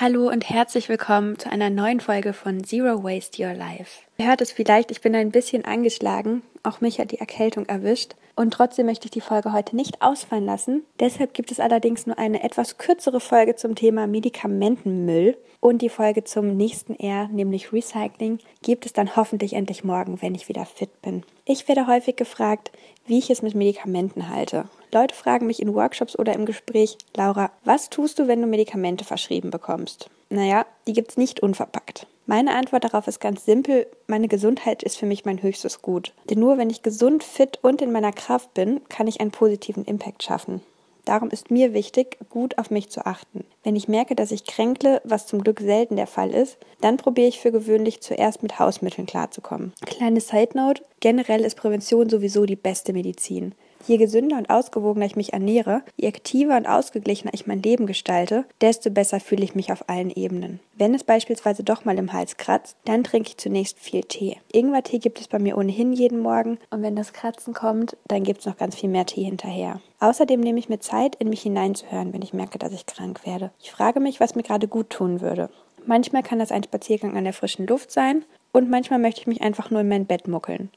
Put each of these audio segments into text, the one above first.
Hallo und herzlich willkommen zu einer neuen Folge von Zero Waste Your Life. Ihr hört es vielleicht, ich bin ein bisschen angeschlagen. Auch mich hat die Erkältung erwischt. Und trotzdem möchte ich die Folge heute nicht ausfallen lassen. Deshalb gibt es allerdings nur eine etwas kürzere Folge zum Thema Medikamentenmüll. Und die Folge zum nächsten R, nämlich Recycling, gibt es dann hoffentlich endlich morgen, wenn ich wieder fit bin. Ich werde häufig gefragt, wie ich es mit Medikamenten halte. Leute fragen mich in Workshops oder im Gespräch, Laura, was tust du, wenn du Medikamente verschrieben bekommst? Naja, die gibt's nicht unverpackt. Meine Antwort darauf ist ganz simpel, meine Gesundheit ist für mich mein höchstes Gut. Denn nur wenn ich gesund, fit und in meiner Kraft bin, kann ich einen positiven Impact schaffen. Darum ist mir wichtig, gut auf mich zu achten. Wenn ich merke, dass ich kränkle, was zum Glück selten der Fall ist, dann probiere ich für gewöhnlich zuerst mit Hausmitteln klarzukommen. Kleine Side Note, generell ist Prävention sowieso die beste Medizin. Je gesünder und ausgewogener ich mich ernähre, je aktiver und ausgeglichener ich mein Leben gestalte, desto besser fühle ich mich auf allen Ebenen. Wenn es beispielsweise doch mal im Hals kratzt, dann trinke ich zunächst viel Tee. Ingwertee gibt es bei mir ohnehin jeden Morgen und wenn das Kratzen kommt, dann gibt es noch ganz viel mehr Tee hinterher. Außerdem nehme ich mir Zeit, in mich hineinzuhören, wenn ich merke, dass ich krank werde. Ich frage mich, was mir gerade gut tun würde. Manchmal kann das ein Spaziergang an der frischen Luft sein und manchmal möchte ich mich einfach nur in mein Bett muckeln.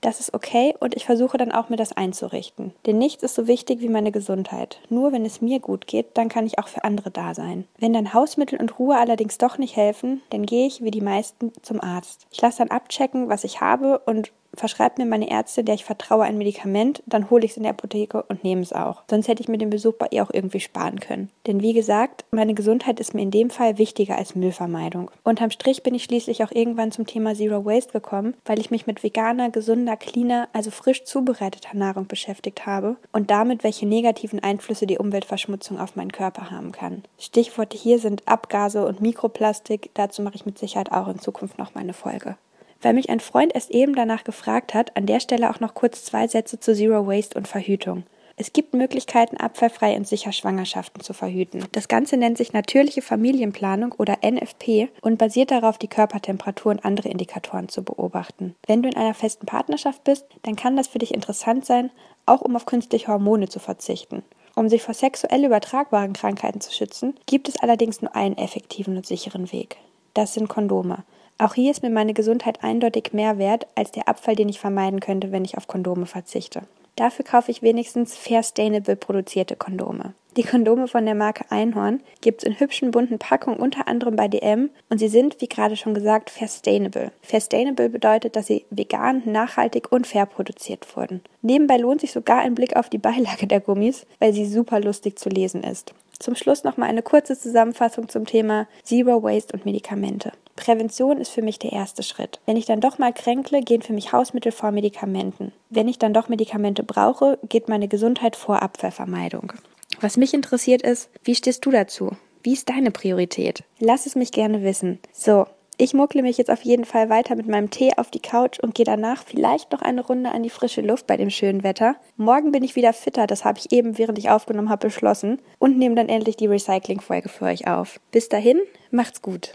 Das ist okay und ich versuche dann auch mir das einzurichten. Denn nichts ist so wichtig wie meine Gesundheit. Nur wenn es mir gut geht, dann kann ich auch für andere da sein. Wenn dann Hausmittel und Ruhe allerdings doch nicht helfen, dann gehe ich wie die meisten zum Arzt. Ich lasse dann abchecken, was ich habe und verschreibt mir meine Ärztin, der ich vertraue, ein Medikament, dann hole ich es in der Apotheke und nehme es auch. Sonst hätte ich mir den Besuch bei ihr auch irgendwie sparen können. Denn wie gesagt, meine Gesundheit ist mir in dem Fall wichtiger als Müllvermeidung. Unterm Strich bin ich schließlich auch irgendwann zum Thema Zero Waste gekommen, weil ich mich mit veganer, gesunder, cleaner, also frisch zubereiteter Nahrung beschäftigt habe und damit, welche negativen Einflüsse die Umweltverschmutzung auf meinen Körper haben kann. Stichworte hier sind Abgase und Mikroplastik. Dazu mache ich mit Sicherheit auch in Zukunft noch mal eine Folge. Weil mich ein Freund erst eben danach gefragt hat, an der Stelle auch noch kurz zwei Sätze zu Zero Waste und Verhütung. Es gibt Möglichkeiten, abfallfrei und sicher Schwangerschaften zu verhüten. Das Ganze nennt sich natürliche Familienplanung oder NFP und basiert darauf, die Körpertemperatur und andere Indikatoren zu beobachten. Wenn du in einer festen Partnerschaft bist, dann kann das für dich interessant sein, auch um auf künstliche Hormone zu verzichten. Um sich vor sexuell übertragbaren Krankheiten zu schützen, gibt es allerdings nur einen effektiven und sicheren Weg. Das sind Kondome. Auch hier ist mir meine Gesundheit eindeutig mehr wert als der Abfall, den ich vermeiden könnte, wenn ich auf Kondome verzichte. Dafür kaufe ich wenigstens fair sustainable produzierte Kondome. Die Kondome von der Marke Einhorn gibt es in hübschen bunten Packungen unter anderem bei DM und sie sind, wie gerade schon gesagt, fair sustainable. Fair sustainable bedeutet, dass sie vegan, nachhaltig und fair produziert wurden. Nebenbei lohnt sich sogar ein Blick auf die Beilage der Gummis, weil sie super lustig zu lesen ist. Zum Schluss nochmal eine kurze Zusammenfassung zum Thema Zero Waste und Medikamente. Prävention ist für mich der erste Schritt. Wenn ich dann doch mal kränkle, gehen für mich Hausmittel vor Medikamenten. Wenn ich dann doch Medikamente brauche, geht meine Gesundheit vor Abfallvermeidung. Was mich interessiert ist, wie stehst du dazu? Wie ist deine Priorität? Lass es mich gerne wissen. So, ich muckle mich jetzt auf jeden Fall weiter mit meinem Tee auf die Couch und gehe danach vielleicht noch eine Runde an die frische Luft bei dem schönen Wetter. Morgen bin ich wieder fitter, das habe ich eben, während ich aufgenommen habe, beschlossen und nehme dann endlich die Recycling-Folge für euch auf. Bis dahin, macht's gut.